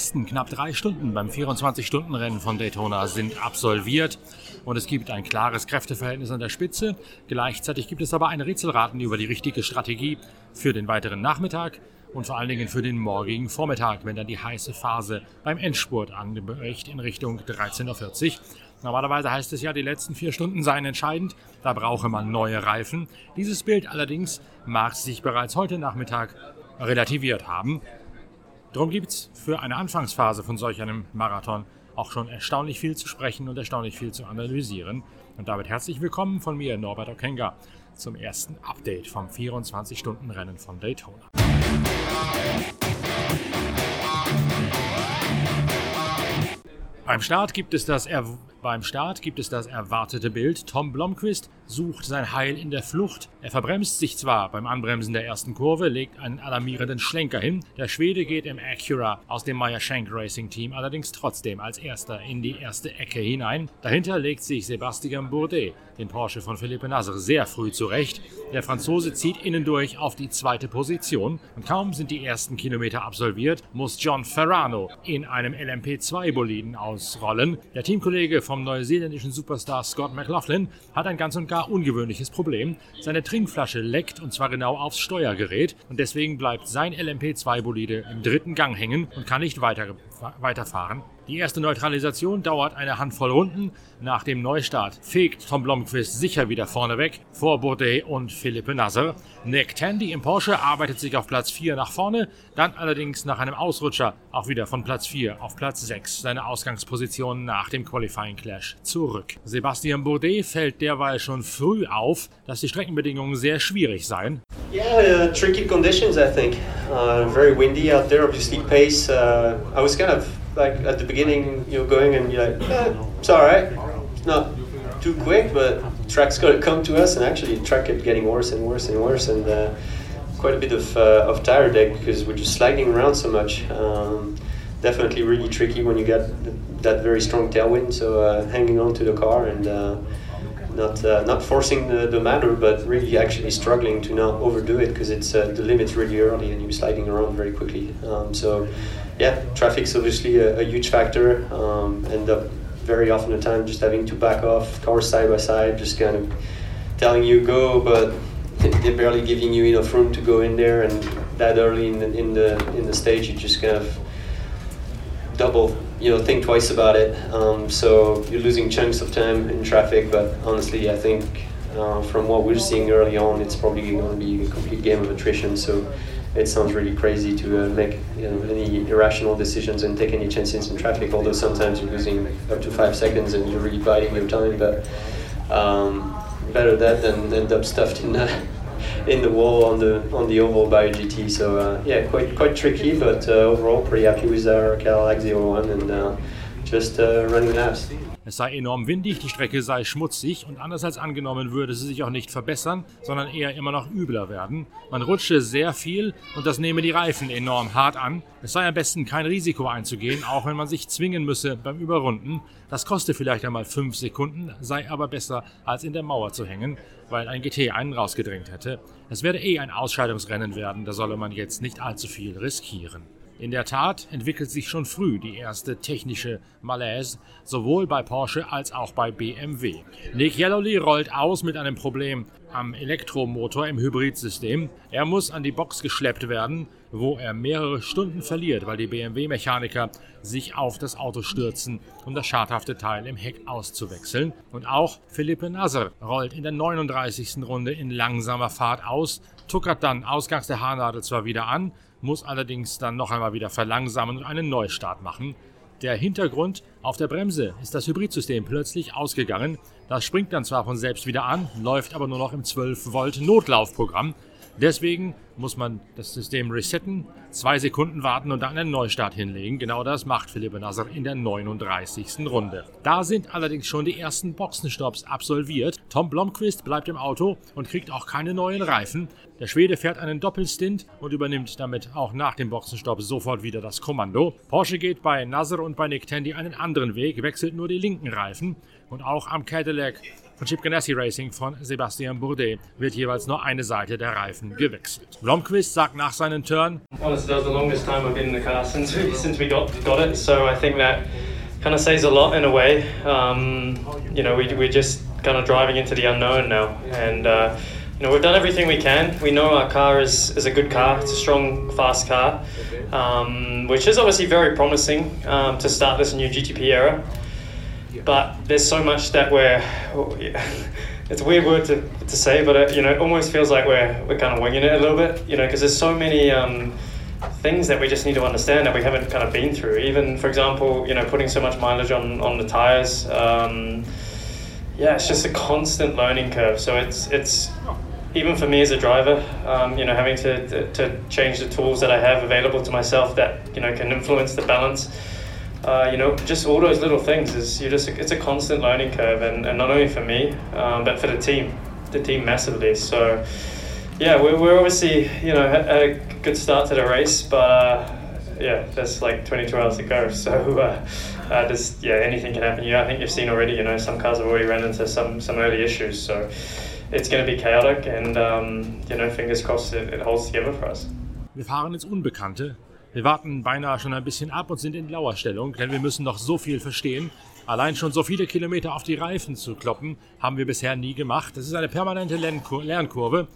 ersten knapp drei Stunden beim 24-Stunden-Rennen von Daytona sind absolviert und es gibt ein klares Kräfteverhältnis an der Spitze. Gleichzeitig gibt es aber ein Rätselraten über die richtige Strategie für den weiteren Nachmittag und vor allen Dingen für den morgigen Vormittag, wenn dann die heiße Phase beim Endspurt anbricht in Richtung 13.40 Uhr. Normalerweise heißt es ja, die letzten vier Stunden seien entscheidend, da brauche man neue Reifen. Dieses Bild allerdings mag sich bereits heute Nachmittag relativiert haben. Darum gibt es für eine Anfangsphase von solch einem Marathon auch schon erstaunlich viel zu sprechen und erstaunlich viel zu analysieren. Und damit herzlich willkommen von mir, Norbert Okenga, zum ersten Update vom 24-Stunden-Rennen von Daytona. Beim Start gibt es das er beim Start gibt es das erwartete Bild. Tom Blomqvist sucht sein Heil in der Flucht. Er verbremst sich zwar beim Anbremsen der ersten Kurve, legt einen alarmierenden Schlenker hin. Der Schwede geht im Acura aus dem Meyer Shank Racing Team allerdings trotzdem als erster in die erste Ecke hinein. Dahinter legt sich Sebastian Bourdet, den Porsche von Philippe Nasr, sehr früh zurecht. Der Franzose zieht innen durch auf die zweite Position. Und kaum sind die ersten Kilometer absolviert, muss John Ferrano in einem LMP2-Boliden ausrollen. Der Teamkollege vom neuseeländischen Superstar Scott McLaughlin hat ein ganz und gar ungewöhnliches Problem. Seine Trinkflasche leckt und zwar genau aufs Steuergerät und deswegen bleibt sein LMP2-Bolide im dritten Gang hängen und kann nicht weiter, weiterfahren. Die erste Neutralisation dauert eine Handvoll Runden. Nach dem Neustart fegt Tom Blomqvist sicher wieder vorne weg vor Bourdais und Philippe Nasser. Nick Tandy im Porsche arbeitet sich auf Platz 4 nach vorne, dann allerdings nach einem Ausrutscher auch wieder von Platz 4 auf Platz 6 seine Ausgangsposition nach dem Qualifying Clash zurück. Sebastian Bourdais fällt derweil schon früh auf, dass die Streckenbedingungen sehr schwierig seien. Yeah, uh, tricky conditions, I think. Uh, very windy out there, obviously pace. Uh, I was kind of like at the beginning you're going and you're like, yeah, it's all right. It's not too quick, but track's got to come to us. And actually, track kept getting worse and worse and worse, and uh, quite a bit of uh, of tire deck because we're just sliding around so much. Um, definitely really tricky when you get that very strong tailwind. So uh, hanging on to the car and uh, not uh, not forcing the, the matter, but really actually struggling to not overdo it because it's uh, the limit's really early and you're sliding around very quickly. Um, so yeah, traffic's obviously a, a huge factor. Um, end up very often the time just having to back off, cars side by side, just kind of telling you go, but they're barely giving you enough room to go in there. And that early in the in the in the stage, you just kind of double, you know, think twice about it. Um, so you're losing chunks of time in traffic. But honestly, I think uh, from what we're seeing early on, it's probably going to be a complete game of attrition. So it sounds really crazy to uh, make you know, any irrational decisions and take any chances in traffic. Although sometimes you're losing up to five seconds and you're really biding your time. But um, better that than end up stuffed in the in the wall on the on the oval by a GT. So uh, yeah, quite quite tricky, but uh, overall pretty happy with our Cadillac 01 and uh, just uh, running laps. Es sei enorm windig, die Strecke sei schmutzig und anders als angenommen würde sie sich auch nicht verbessern, sondern eher immer noch übler werden. Man rutsche sehr viel und das nehme die Reifen enorm hart an. Es sei am besten kein Risiko einzugehen, auch wenn man sich zwingen müsse beim Überrunden. Das koste vielleicht einmal 5 Sekunden, sei aber besser als in der Mauer zu hängen, weil ein GT einen rausgedrängt hätte. Es werde eh ein Ausscheidungsrennen werden, da solle man jetzt nicht allzu viel riskieren. In der Tat entwickelt sich schon früh die erste technische Malaise, sowohl bei Porsche als auch bei BMW. Nick Yellowly rollt aus mit einem Problem am Elektromotor im Hybridsystem. Er muss an die Box geschleppt werden, wo er mehrere Stunden verliert, weil die BMW-Mechaniker sich auf das Auto stürzen, um das schadhafte Teil im Heck auszuwechseln. Und auch Philippe Nasser rollt in der 39. Runde in langsamer Fahrt aus, tuckert dann ausgangs der Haarnadel zwar wieder an, muss allerdings dann noch einmal wieder verlangsamen und einen Neustart machen. Der Hintergrund auf der Bremse ist das Hybridsystem plötzlich ausgegangen. Das springt dann zwar von selbst wieder an, läuft aber nur noch im 12 Volt Notlaufprogramm. Deswegen muss man das System resetten, zwei Sekunden warten und dann einen Neustart hinlegen. Genau das macht Philippe Nasser in der 39. Runde. Da sind allerdings schon die ersten Boxenstopps absolviert. Tom Blomqvist bleibt im Auto und kriegt auch keine neuen Reifen. Der Schwede fährt einen Doppelstint und übernimmt damit auch nach dem Boxenstopp sofort wieder das Kommando. Porsche geht bei Nasser und bei Nick Tandy einen anderen Weg, wechselt nur die linken Reifen und auch am Cadillac von Chip Ganassi Racing von Sebastian Bourdais wird jeweils nur eine Seite der Reifen gewechselt. Blomqvist sagt nach seinen Turn, Honestly, that was the longest time I've been in the car since we, since we got, got it, so I think that kind of says a lot in a way. Um, you know, we, we're just kind of driving into the unknown now, and uh, you know, we've done everything we can. We know our car is, is a good car, it's a strong, fast car, um, which is obviously very promising um, to start this new GTP era. But there's so much that we're, it's a weird word to, to say, but it, you know, it almost feels like we're, we're kind of winging it a little bit, you know, because there's so many um, things that we just need to understand that we haven't kind of been through. Even, for example, you know, putting so much mileage on, on the tires. Um, yeah, it's just a constant learning curve. So it's it's even for me as a driver, um, you know, having to, to change the tools that I have available to myself that you know can influence the balance. Uh, you know, just all those little things is you just it's a constant learning curve, and, and not only for me, um, but for the team, the team massively. So yeah, we're, we're obviously you know had, had a good start to the race, but uh, yeah, there's like 22 hours to go. So uh, uh, there's yeah anything can happen. Yeah, I think you've seen already. You know, some cars have already ran into some some early issues. So it's going to be chaotic, and um, you know, fingers crossed it, it holds together for us. Wir fahren ins Unbekannte. Wir warten beinahe schon ein bisschen ab und sind in Lauerstellung, denn wir müssen noch so viel verstehen. Allein schon so viele Kilometer auf die Reifen zu kloppen, haben wir bisher nie gemacht. Das ist eine permanente Lernkur Lernkurve.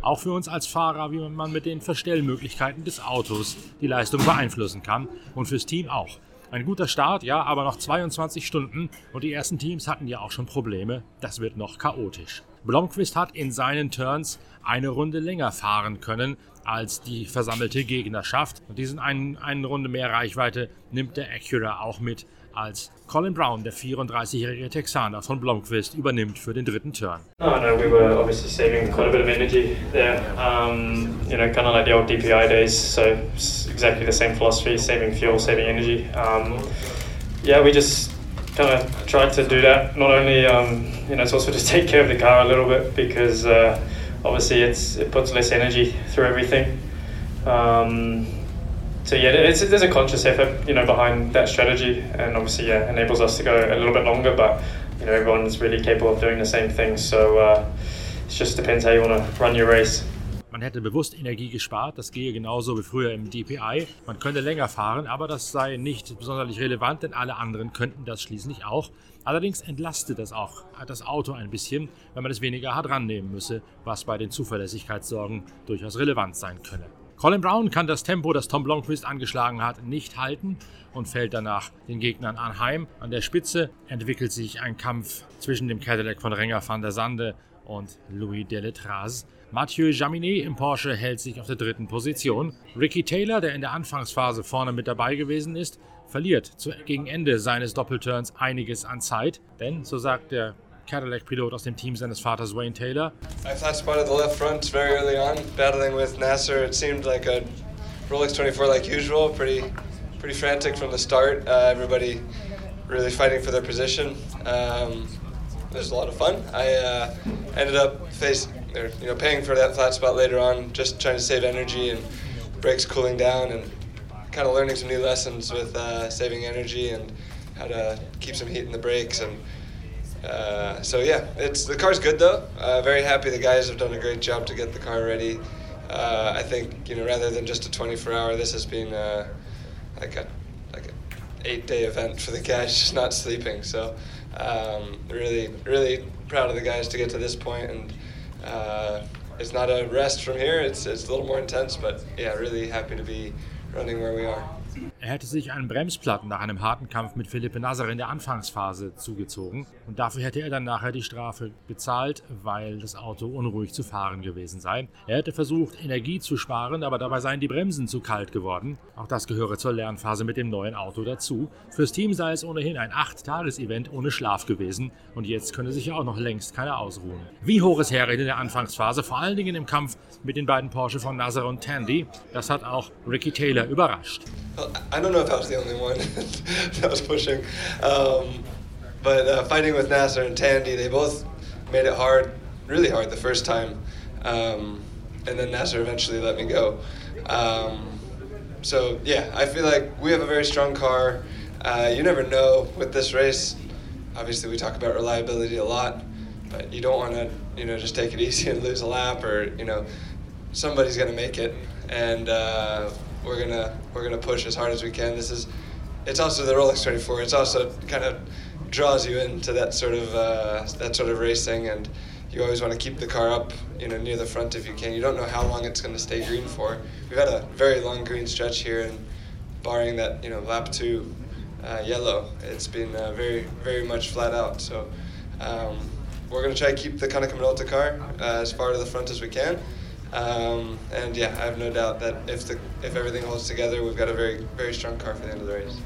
Auch für uns als Fahrer, wie man mit den Verstellmöglichkeiten des Autos die Leistung beeinflussen kann. Und fürs Team auch. Ein guter Start, ja, aber noch 22 Stunden und die ersten Teams hatten ja auch schon Probleme. Das wird noch chaotisch. Blomqvist hat in seinen Turns eine Runde länger fahren können als die versammelte Gegnerschaft. Und diesen einen, eine Runde mehr Reichweite nimmt der Acura auch mit, als Colin Brown, der 34-jährige Texaner von Blomqvist, übernimmt für den dritten Turn. No, no, we were obviously saving quite a bit of energy there. Um, you know, kind of like the old DPI days. So exactly the same philosophy: saving fuel, saving energy. Um, yeah, we just kind of tried to do that. Not only, um, you know, it's also to take care of the car a little bit because uh, obviously it's it puts less energy through everything. Um, so yeah, there's a conscious effort, you know, behind that strategy, and obviously, yeah, enables us to go a little bit longer. But you know, everyone's really capable of doing the same thing. So uh, it just depends how you want to run your race. Man hätte bewusst Energie gespart, das gehe genauso wie früher im DPI. Man könnte länger fahren, aber das sei nicht besonders relevant, denn alle anderen könnten das schließlich auch. Allerdings entlastet das auch das Auto ein bisschen, wenn man es weniger hart rannehmen müsse, was bei den Zuverlässigkeitssorgen durchaus relevant sein könne. Colin Brown kann das Tempo, das Tom Blomqvist angeschlagen hat, nicht halten und fällt danach den Gegnern anheim. An der Spitze entwickelt sich ein Kampf zwischen dem Cadillac von Renger van der Sande und Louis Deletraz. Mathieu Jaminet im Porsche hält sich auf der dritten Position. Ricky Taylor, der in der Anfangsphase vorne mit dabei gewesen ist, verliert zu, gegen Ende seines Doppelturns einiges an Zeit, denn, so sagt der Cadillac-Pilot aus dem Team seines Vaters Wayne Taylor. I flat spotted the left front very early on, battling with Nasser. It seemed like a Rolex 24 like usual, pretty, pretty frantic from the start. Uh, everybody really fighting for their position. Um, it was a lot of fun. I uh, ended up face, you know, paying for that flat spot later on, just trying to save energy and brakes cooling down and kind of learning some new lessons with uh, saving energy and how to keep some heat in the brakes and. Uh, so yeah, it's the car's good though. Uh, very happy the guys have done a great job to get the car ready. Uh, I think you know rather than just a 24 hour, this has been uh, like a like an eight day event for the guys, just not sleeping. So um, really really proud of the guys to get to this point, and uh, it's not a rest from here. It's it's a little more intense, but yeah, really happy to be running where we are. Er hätte sich einen Bremsplatten nach einem harten Kampf mit Philippe Nasser in der Anfangsphase zugezogen und dafür hätte er dann nachher die Strafe bezahlt, weil das Auto unruhig zu fahren gewesen sei. Er hätte versucht, Energie zu sparen, aber dabei seien die Bremsen zu kalt geworden. Auch das gehöre zur Lernphase mit dem neuen Auto dazu. Fürs Team sei es ohnehin ein 8-Tages-Event ohne Schlaf gewesen und jetzt könne sich ja auch noch längst keiner ausruhen. Wie hoch es hergeht in der Anfangsphase, vor allen Dingen im Kampf mit den beiden Porsche von Nasser und Tandy, das hat auch Ricky Taylor überrascht. I don't know if I was the only one that was pushing, um, but uh, fighting with Nasser and Tandy, they both made it hard, really hard the first time, um, and then Nasser eventually let me go. Um, so yeah, I feel like we have a very strong car. Uh, you never know with this race. Obviously, we talk about reliability a lot, but you don't want to you know just take it easy and lose a lap or you know somebody's going to make it and uh, we're gonna we're gonna push as hard as we can. This is it's also the Rolex 24. It's also kind of draws you into that sort of uh, that sort of racing, and you always want to keep the car up, you know, near the front if you can. You don't know how long it's going to stay green for. We've had a very long green stretch here, and barring that, you know, lap two uh, yellow, it's been uh, very very much flat out. So. Um, we're going to try to keep the Konica Minolta car uh, as far to the front as we can. Um, and yeah, I have no doubt that if the if everything holds together, we've got a very very strong car for the end of the race.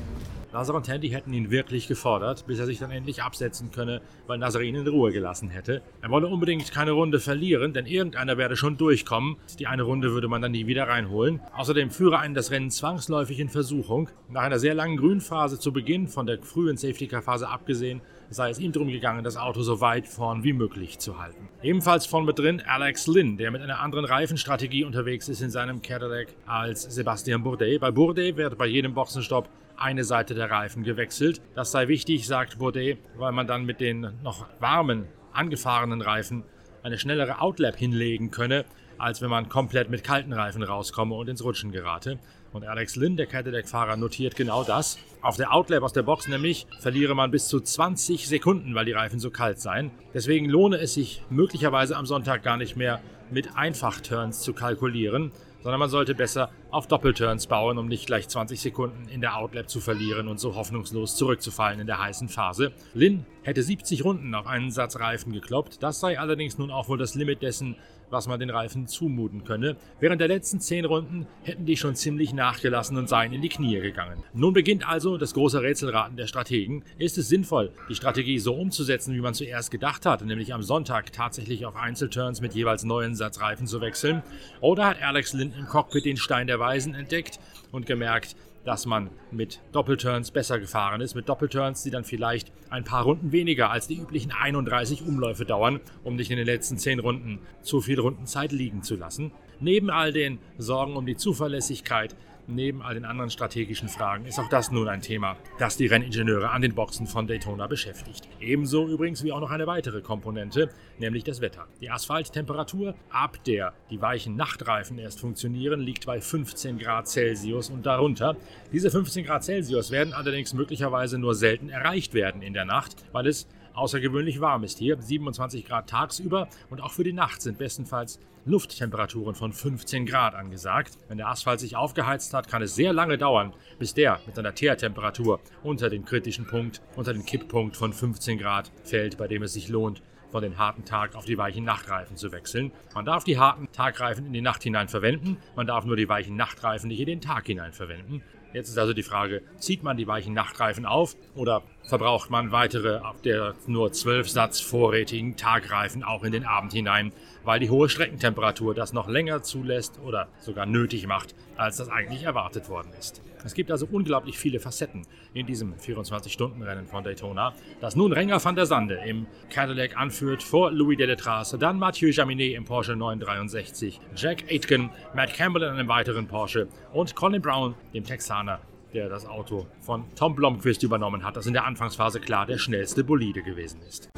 Nazar und Tandy hätten ihn wirklich gefordert, bis er sich dann endlich absetzen könne, weil Nazar ihn in Ruhe gelassen hätte. Er wolle unbedingt keine Runde verlieren, denn irgendeiner werde schon durchkommen. Die eine Runde würde man dann nie wieder reinholen. Außerdem führe einen das Rennen zwangsläufig in Versuchung. Nach einer sehr langen Grünphase zu Beginn, von der frühen Safety-Car-Phase abgesehen, sei es ihm darum gegangen, das Auto so weit vorn wie möglich zu halten. Ebenfalls vorn mit drin Alex Lynn, der mit einer anderen Reifenstrategie unterwegs ist in seinem Cadillac als Sebastian Bourdais. Bei Bourdais wird bei jedem Boxenstopp eine Seite der Reifen gewechselt. Das sei wichtig, sagt Bourdais, weil man dann mit den noch warmen, angefahrenen Reifen eine schnellere Outlap hinlegen könne, als wenn man komplett mit kalten Reifen rauskomme und ins Rutschen gerate. Und Alex Lynn, der Cadillac-Fahrer, notiert genau das. Auf der Outlap aus der Box nämlich verliere man bis zu 20 Sekunden, weil die Reifen so kalt seien. Deswegen lohne es sich möglicherweise am Sonntag gar nicht mehr mit Einfachturns zu kalkulieren, sondern man sollte besser auf Doppelturns bauen, um nicht gleich 20 Sekunden in der Outlap zu verlieren und so hoffnungslos zurückzufallen in der heißen Phase. Lin hätte 70 Runden auf einen Satz Reifen gekloppt, das sei allerdings nun auch wohl das Limit dessen, was man den Reifen zumuten könne. Während der letzten 10 Runden hätten die schon ziemlich nachgelassen und seien in die Knie gegangen. Nun beginnt also das große Rätselraten der Strategen. Ist es sinnvoll, die Strategie so umzusetzen, wie man zuerst gedacht hat, nämlich am Sonntag tatsächlich auf Einzelturns mit jeweils neuen Satz Reifen zu wechseln? Oder hat Alex Lynn im Cockpit den Stein der Weisen entdeckt und gemerkt, dass man mit Doppelturns besser gefahren ist. Mit Doppelturns, die dann vielleicht ein paar Runden weniger als die üblichen 31 Umläufe dauern, um nicht in den letzten 10 Runden zu viel Rundenzeit liegen zu lassen. Neben all den Sorgen um die Zuverlässigkeit Neben all den anderen strategischen Fragen ist auch das nun ein Thema, das die Renningenieure an den Boxen von Daytona beschäftigt. Ebenso übrigens wie auch noch eine weitere Komponente, nämlich das Wetter. Die Asphalttemperatur, ab der die weichen Nachtreifen erst funktionieren, liegt bei 15 Grad Celsius und darunter. Diese 15 Grad Celsius werden allerdings möglicherweise nur selten erreicht werden in der Nacht, weil es außergewöhnlich warm ist hier, 27 Grad tagsüber und auch für die Nacht sind bestenfalls Lufttemperaturen von 15 Grad angesagt. Wenn der Asphalt sich aufgeheizt hat, kann es sehr lange dauern, bis der mit seiner Teertemperatur unter den kritischen Punkt, unter den Kipppunkt von 15 Grad fällt, bei dem es sich lohnt, von den harten Tag auf die weichen Nachtreifen zu wechseln. Man darf die harten Tagreifen in die Nacht hinein verwenden, man darf nur die weichen Nachtreifen nicht in den Tag hinein verwenden. Jetzt ist also die Frage, zieht man die weichen Nachtreifen auf oder verbraucht man weitere auf der nur 12 Satz vorrätigen Tagreifen auch in den Abend hinein, weil die hohe Streckentemperatur das noch länger zulässt oder sogar nötig macht, als das eigentlich erwartet worden ist. Es gibt also unglaublich viele Facetten in diesem 24-Stunden-Rennen von Daytona, das nun Renger van der Sande im Cadillac anführt vor Louis Deletras, dann Mathieu Jaminet im Porsche 963, Jack Aitken, Matt Campbell in einem weiteren Porsche und Colin Brown, dem Texaner, der das Auto von Tom Blomqvist übernommen hat, das in der Anfangsphase klar der schnellste Bolide gewesen ist.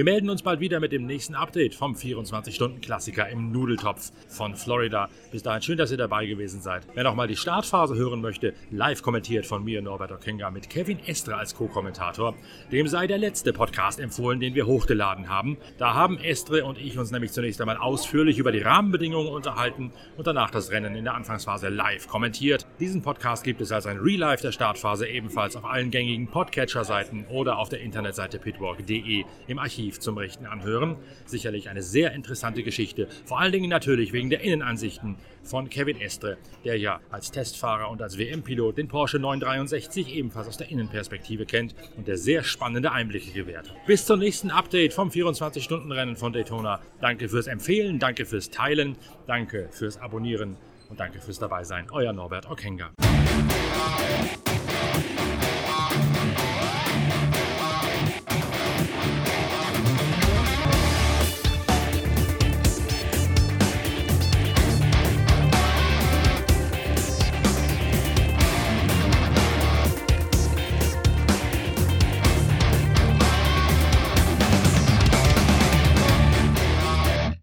Wir melden uns bald wieder mit dem nächsten Update vom 24-Stunden-Klassiker im Nudeltopf von Florida. Bis dahin schön, dass ihr dabei gewesen seid. Wer noch mal die Startphase hören möchte, live kommentiert von mir, Norbert Okenga, mit Kevin Estre als Co-Kommentator, dem sei der letzte Podcast empfohlen, den wir hochgeladen haben. Da haben Estre und ich uns nämlich zunächst einmal ausführlich über die Rahmenbedingungen unterhalten und danach das Rennen in der Anfangsphase live kommentiert. Diesen Podcast gibt es als ein Real-Life der Startphase ebenfalls auf allen gängigen Podcatcher-Seiten oder auf der Internetseite pitwalk.de im Archiv Archiv zum Rechten anhören. Sicherlich eine sehr interessante Geschichte, vor allen Dingen natürlich wegen der Innenansichten von Kevin Estre, der ja als Testfahrer und als WM-Pilot den Porsche 963 ebenfalls aus der Innenperspektive kennt und der sehr spannende Einblicke gewährt. Bis zum nächsten Update vom 24-Stunden-Rennen von Daytona. Danke fürs Empfehlen, danke fürs Teilen, danke fürs Abonnieren und danke fürs Dabeisein. Euer Norbert Okenga.